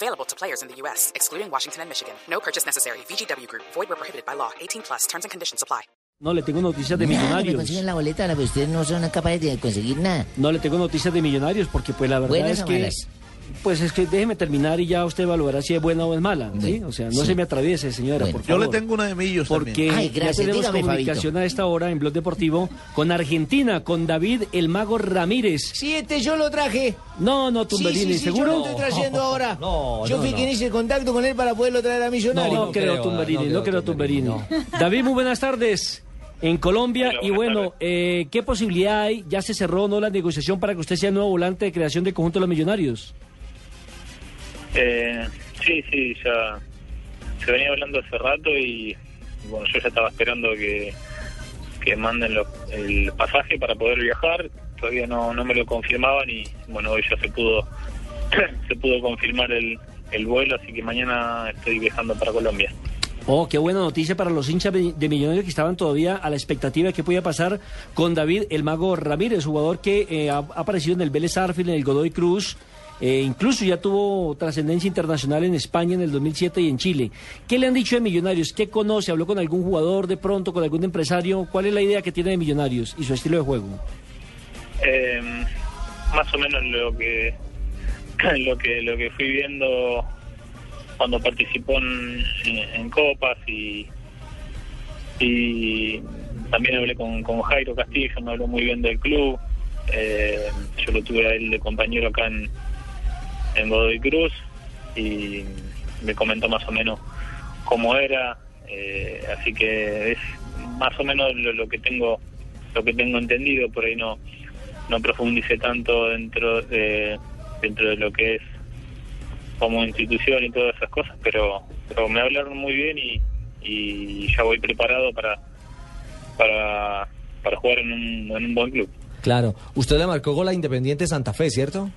Available to players in the U.S., excluding Washington and Michigan. No purchase necessary. VGW Group. Void where prohibited by law. 18 plus. Terms and conditions apply. No le tengo noticias de me millonarios. consiguen la boleta, la- ustedes no son capaces de conseguir nada. No le tengo noticias de millonarios porque pues la verdad ¿Buenas es que malas? Pues es que déjeme terminar y ya usted evaluará si es buena o es mala, ¿sí? O sea, no sí. se me atraviese, señora, Bueno. por Yo favor. le tengo una de millos porque también. Ay, gracias, ya tenemos dígame, comunicación a esta hora en Blog Deportivo con Argentina, con David el Mago Ramírez. Sí, este yo lo traje. No, no, Tumberini, sí, sí, sí, ¿seguro? Yo lo estoy trayendo ahora. No, yo no, fui no. quien hice el contacto con él para poderlo traer a Millonario. no, no creo, creo, Tumberini, no no, creo, creo Tumberini. David, muy buenas tardes. En Colombia, Hola, y bueno, eh, ¿qué posibilidad hay? ¿Ya se cerró no la negociación para que usted sea el nuevo volante de creación del conjunto de los millonarios? Eh, sí, sí, ya se venía hablando hace rato y bueno, yo ya estaba esperando que, que manden los- el pasaje para poder viajar. Todavía no, no me lo confirmaban y bueno, hoy ya se pudo se pudo confirmar el, el vuelo, así que mañana estoy viajando para Colombia. Oh, qué buena noticia para los hinchas de Millonarios que estaban todavía a la expectativa de qué podía pasar con David el Mago Ramírez, jugador que eh, ha, aparecido en el Vélez Arfield, en el Godoy Cruz, eh, incluso ya tuvo trascendencia internacional en España en el 2007 y en Chile. ¿Qué le han dicho de Millonarios? ¿Qué conoce? ¿Habló con algún jugador de pronto, con algún empresario? ¿Cuál es la idea que tiene de Millonarios y su estilo de juego? Eh, más o menos lo que lo que lo que fui viendo cuando participó en, en copas y y también hablé con, Jairo Castillo me habló muy bien del club Eh, yo lo tuve a él de compañero acá en en Godoy Cruz y me comentó más o menos cómo era eh, así que es más o menos lo, que tengo lo que tengo entendido por ahí no no profundice tanto dentro de dentro de lo que es como institución y todas esas cosas pero pero me hablaron muy bien y, y ya voy preparado para para para jugar en un, en un buen club Claro. Usted le marcó gol a Independiente Santa Fe, ¿cierto?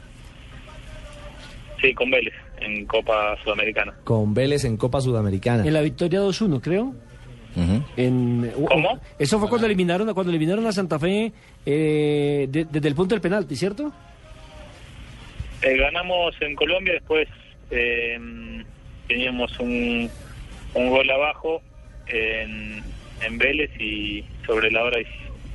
Sí con Vélez en Copa Sudamericana Con Vélez en Copa Sudamericana. En la victoria 2-1, creo. En, ¿Cómo? Eso fue cuando eliminaron, cuando eliminaron a Santa Fe eh, de- desde el punto del penalti, ¿cierto? Eh, ganamos en Colombia, después eh, teníamos un, un gol abajo en, en Vélez y sobre la hora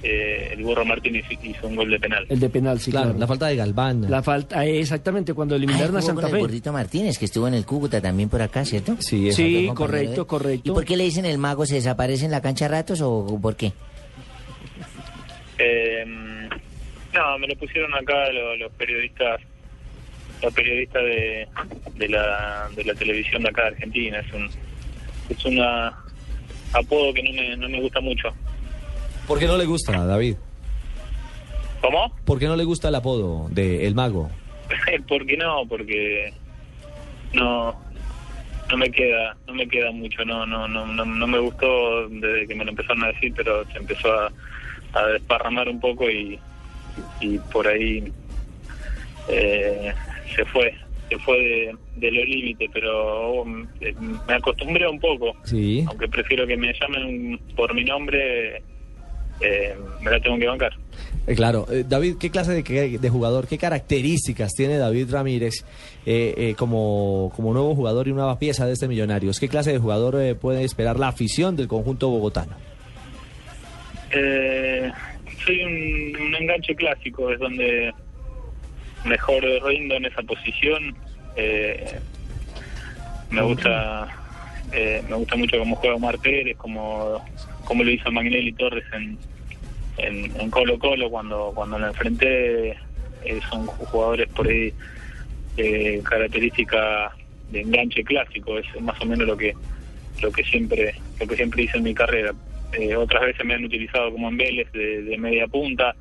eh, el Burro Martínez hizo un gol de penal. El de penal, sí, claro, claro. la falta de Galván. La falta, eh, exactamente, cuando Ah, eliminaron a Santa el Fe. gordito Martínez, que estuvo en el Cúcuta también por acá, ¿cierto? Sí, Sí, correcto, ¿Y correcto. por qué le dicen el mago? ¿Se desaparece en la cancha a ratos o por qué? Eh, no, me lo pusieron acá lo- los, periodistas los periodistas de, de la de la televisión de acá de Argentina. Es un es una apodo que no me, no me gusta mucho. ¿Por qué no le gusta, David? ¿Cómo? ¿Por qué no le gusta el apodo de El Mago? ¿Por qué no? Porque no no me queda no me queda mucho no no no no, no me gustó desde que me lo empezaron a decir pero se empezó a, a desparramar un poco y y por ahí eh, se fue se fue de, de los límites pero eh, me acostumbré un poco Sí. aunque prefiero que me llamen por mi nombre eh, me la tengo que bancar Eh, claro. Eh, David, ¿qué clase de, jugador, qué características tiene David Ramírez eh, eh, como, como nuevo jugador y nueva pieza de este Millonarios? ¿Qué clase de jugador eh, puede esperar la afición del conjunto bogotano? Eh, soy un, un enganche clásico, es donde mejor rindo en esa posición. Eh, me gusta me gusta mucho cómo juega Omar Pérez, como, como lo hizo Magnelli Torres en, en, Colo Colo cuando, cuando lo enfrenté. Eh, son jugadores por ahí de característica de enganche clásico, es más o menos lo que lo que siempre lo que siempre hice en mi carrera. Eh, otras veces me han utilizado como en Vélez de, media punta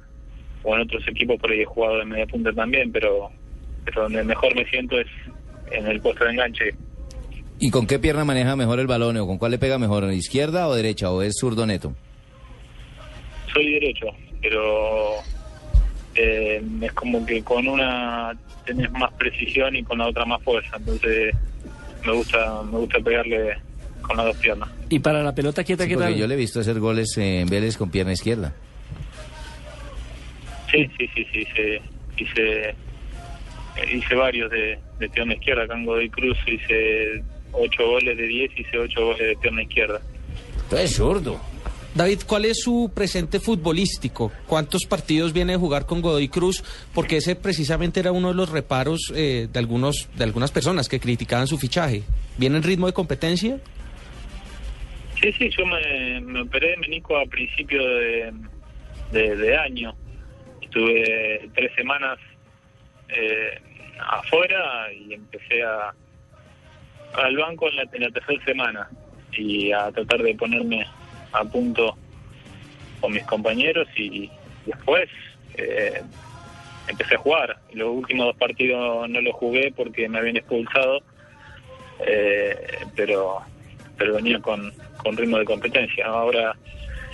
o en otros equipos por ahí he jugado de media punta también, pero donde mejor me siento es en el puesto de enganche. ¿Y con qué pierna maneja mejor el balón o con cuál le pega mejor, izquierda o derecha o es zurdo neto? Soy derecho, pero eh, es como que con una tenés más precisión y con la otra más fuerza, entonces me gusta me gusta pegarle con las dos piernas. ¿Y para la pelota quieta Sí, qué porque tal? yo le he visto hacer goles en Vélez con pierna izquierda. Sí, sí, sí, sí, hice, hice, hice varios de, de pierna izquierda, acá en Godoy Cruz hice ocho goles de 10, hice ocho goles de pierna izquierda. Tú eres zurdo. David, ¿cuál es su presente futbolístico? ¿Cuántos partidos viene a jugar con Godoy Cruz? Porque ese precisamente era uno de los reparos eh, de algunos de algunas personas que criticaban su fichaje. ¿Viene en ritmo de competencia? Sí, sí, yo me, me operé de menico a principio de, de, de año. Estuve tres semanas eh, afuera y empecé a al banco en la, en la tercera semana y a tratar de ponerme a punto con mis compañeros y después eh, empecé a jugar. Los últimos dos partidos no los jugué porque me habían expulsado, eh, pero pero venía con, con ritmo de competencia. Ahora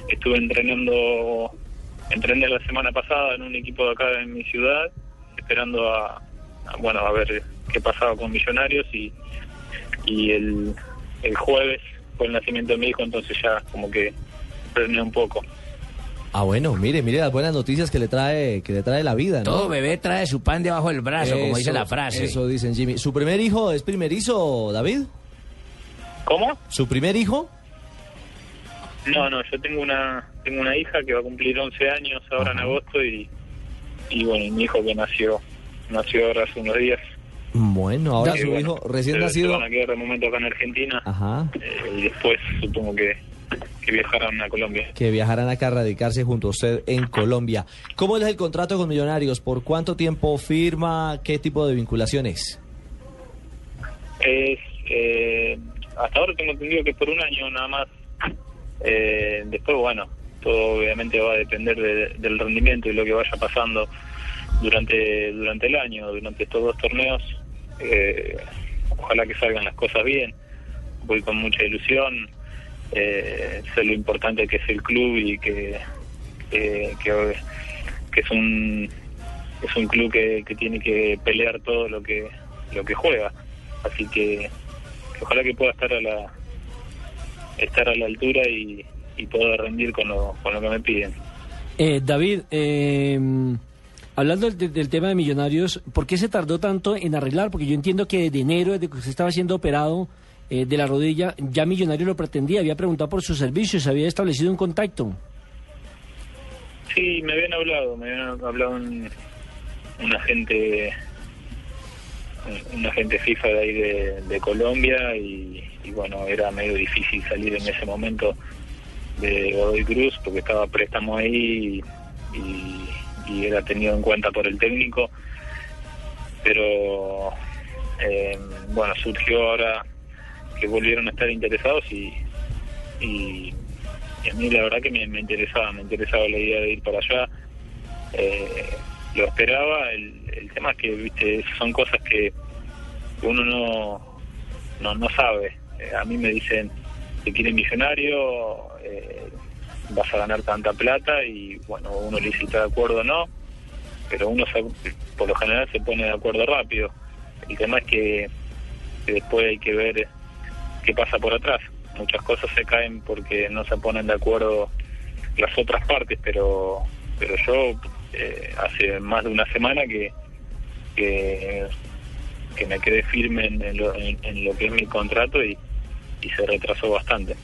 estuve entrenando, entrené la semana pasada en un equipo de acá en mi ciudad, esperando a, a, bueno a ver qué pasaba con Millonarios y, y el, el jueves fue el nacimiento de mi hijo, entonces ya como que frené un poco. Ah, bueno, mire, mire las buenas noticias que le trae, que le trae la vida, ¿no? Todo bebé trae su pan debajo del brazo, como dice la frase. Eso dicen Jimmy. ¿Su primer hijo es primerizo, David? ¿Cómo? ¿Su primer hijo? No, no, yo tengo una tengo una hija que va a cumplir 11 años ahora en agosto y, y bueno, mi hijo que nació nació ahora hace unos días. Bueno, ahora su bueno, hijo recién se- se nacido. van a quedar de momento acá en Argentina Ajá. eh, y después supongo que, que viajarán a Colombia. Que viajarán acá a radicarse junto a usted en Colombia. ¿Cómo es el contrato con Millonarios? ¿Por cuánto tiempo firma? ¿Qué tipo de vinculaciones? Es, eh, hasta ahora tengo entendido que por un año nada más. Eh, después, bueno, todo obviamente va a depender de- del rendimiento y lo que vaya pasando durante durante el año, durante estos dos torneos. Eh, ojalá que salgan las cosas bien. Voy con mucha ilusión. Eh, sé lo importante que es el club y que, que, que, es un es un club que, que tiene que pelear todo lo que lo que juega así que, ojalá que pueda estar a la estar a la altura y, y pueda rendir con lo, con lo que me piden Eh, David, eh, hablando del, del tema de Millonarios, ¿por qué se tardó tanto en arreglar? Porque yo entiendo que de enero, desde que usted estaba siendo operado eh, de la rodilla, ya Millonarios lo pretendía, había preguntado por sus servicios, había establecido un contacto. sí me habían hablado me habían hablado un, un agente un- agente FIFA de ahí de, Colombia y, bueno era medio difícil salir en ese momento de Godoy Cruz porque estaba préstamo ahí y- y era tenido en cuenta por el técnico. Pero eh, bueno surgió ahora que volvieron a estar interesados y, y, a mí la verdad que me, interesaba me interesaba la idea de ir para allá. Eh, lo esperaba el, el tema es que viste son cosas que uno no no, no sabe. Eh, a mí me dicen que quiere millonario eh, vas a ganar tanta plata y bueno uno le dice de acuerdo o no pero uno se- por lo general se pone de acuerdo rápido. El tema es que, después hay que ver qué pasa por atrás. Muchas cosas se caen porque no se ponen de acuerdo las otras partes pero pero yo eh, hace más de una semana que que, me quedé firme en lo, en- en lo que es mi contrato y, y se retrasó bastante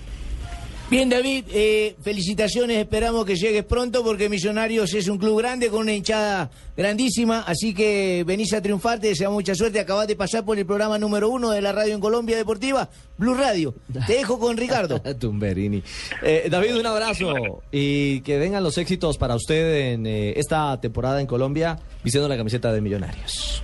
Bien, David, eh, felicitaciones, esperamos que llegues pronto porque Millonarios es un club grande con una hinchada grandísima, así que venís a triunfar, te deseamos mucha suerte, acabas de pasar por el programa número uno de la radio en Colombia Deportiva, Blue Radio. Te dejo con Ricardo. Tumberini. Eh, David, un abrazo y que vengan los éxitos para usted en eh, esta temporada en Colombia vistiendo la camiseta de Millonarios.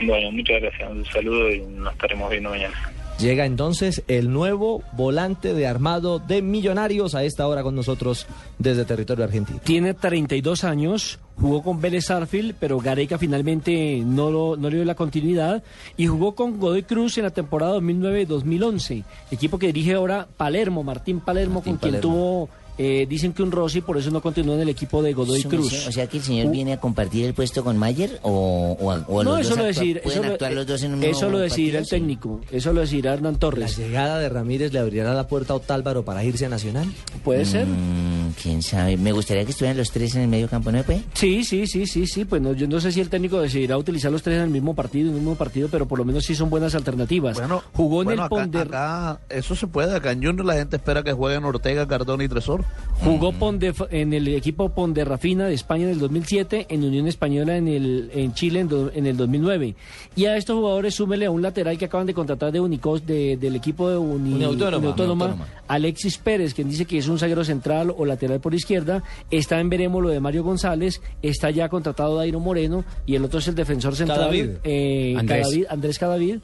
bueno muchas gracias un saludo y nos estaremos viendo mañana Llega entonces el nuevo volante de armado de Millonarios a esta hora con nosotros desde territorio argentino. Tiene 32 años, jugó con Vélez Arfield, pero Gareca finalmente no, lo, no le dio la continuidad y jugó con Godoy Cruz en la temporada 2009-2011, equipo que dirige ahora Palermo, Martín Palermo, Martín con quien tuvo, eh, dicen que un Rossi, por eso no continuó en el equipo de Godoy Eso, Cruz. O sea que el señor Uh, viene a compartir el puesto con Mayer o, o, a- o a no, los eso dos lo decir, pueden eso, lo- los dos en un eso mismo lo decidirá el técnico, eso lo decidirá Hernán La Torres. llegada de Ramírez le abrirá la puerta a Otálvaro para irse a Nacional. Puede ser. Mm, quién sabe. Me gustaría que estuvieran los tres en el medio campo, ¿no? Pues? Sí, sí, sí, sí, sí. Pues no, yo no sé si el técnico decidirá utilizar los tres en el mismo partido, en el mismo partido, pero por lo menos sí son buenas alternativas. Bueno, Jugó en bueno, el acá, Ponder, acá eso se puede. Acá en Junior la gente espera que jueguen Ortega, Cardona y Tresor. Jugó Ponde- en el equipo Ponderrafina de España en el 2007, en Unión Española en el en Chile en, do- en el 2009. Y a estos jugadores súmele a un lateral que acaban de contratar de Unicos de- del equipo de Uni- Uniautónoma. Alexis Pérez, quien dice que es un zaguero central o lateral por izquierda. Está en veremos lo de Mario González, está ya contratado Dairo Moreno y el otro es el defensor central Cadavid. eh, Andrés. Cadavid- Andrés Cadavid.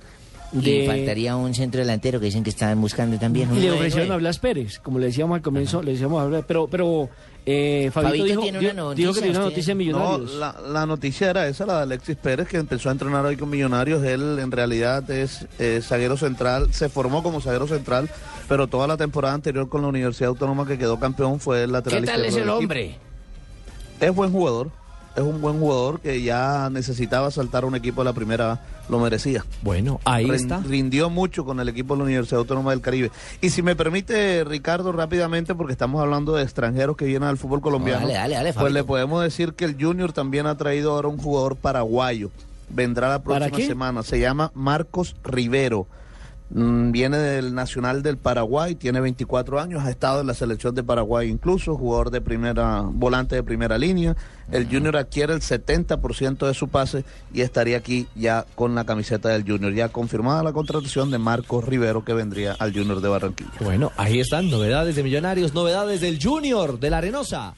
Y de- faltaría un centro delantero que dicen que estaban buscando también. y un le ofrecieron a. Blas Pérez, como le decíamos al comienzo, le decíamos a Blas, pero, pero eh, Fabito, Fabito dijo, tiene una noticia, dijo que tiene una noticia No, Millonarios. la, la noticia era esa, la de Alexis Pérez, que empezó a entrenar hoy con Millonarios. Él en realidad es eh, zaguero central, se formó como zaguero central, pero toda la temporada anterior con la Universidad Autónoma que quedó campeón fue el lateral ¿Qué tal izquierdo es el equipo. hombre? Es buen jugador, es un buen jugador que ya necesitaba saltar a un equipo de la primera, lo merecía. Bueno, ahí está. Rindió mucho con el equipo de la Universidad Autónoma del Caribe. Y si me permite, Ricardo, rápidamente, porque estamos hablando de extranjeros que vienen al fútbol colombiano, dale, dale, dale, pues le podemos decir que el Junior también ha traído ahora un jugador paraguayo. Vendrá la ¿Para próxima semana. Se llama Marcos Rivero. Mm, Viene del Nacional del Paraguay, tiene 24 años, ha estado en la selección de Paraguay incluso, jugador de primera, volante de primera línea. El Junior adquiere el 70% de su pase y estaría aquí ya con la camiseta del Junior. Ya confirmada la contratación de Marcos Rivero que vendría al Junior de Barranquilla. Bueno, ahí están novedades de Millonarios, novedades del Junior de la Arenosa.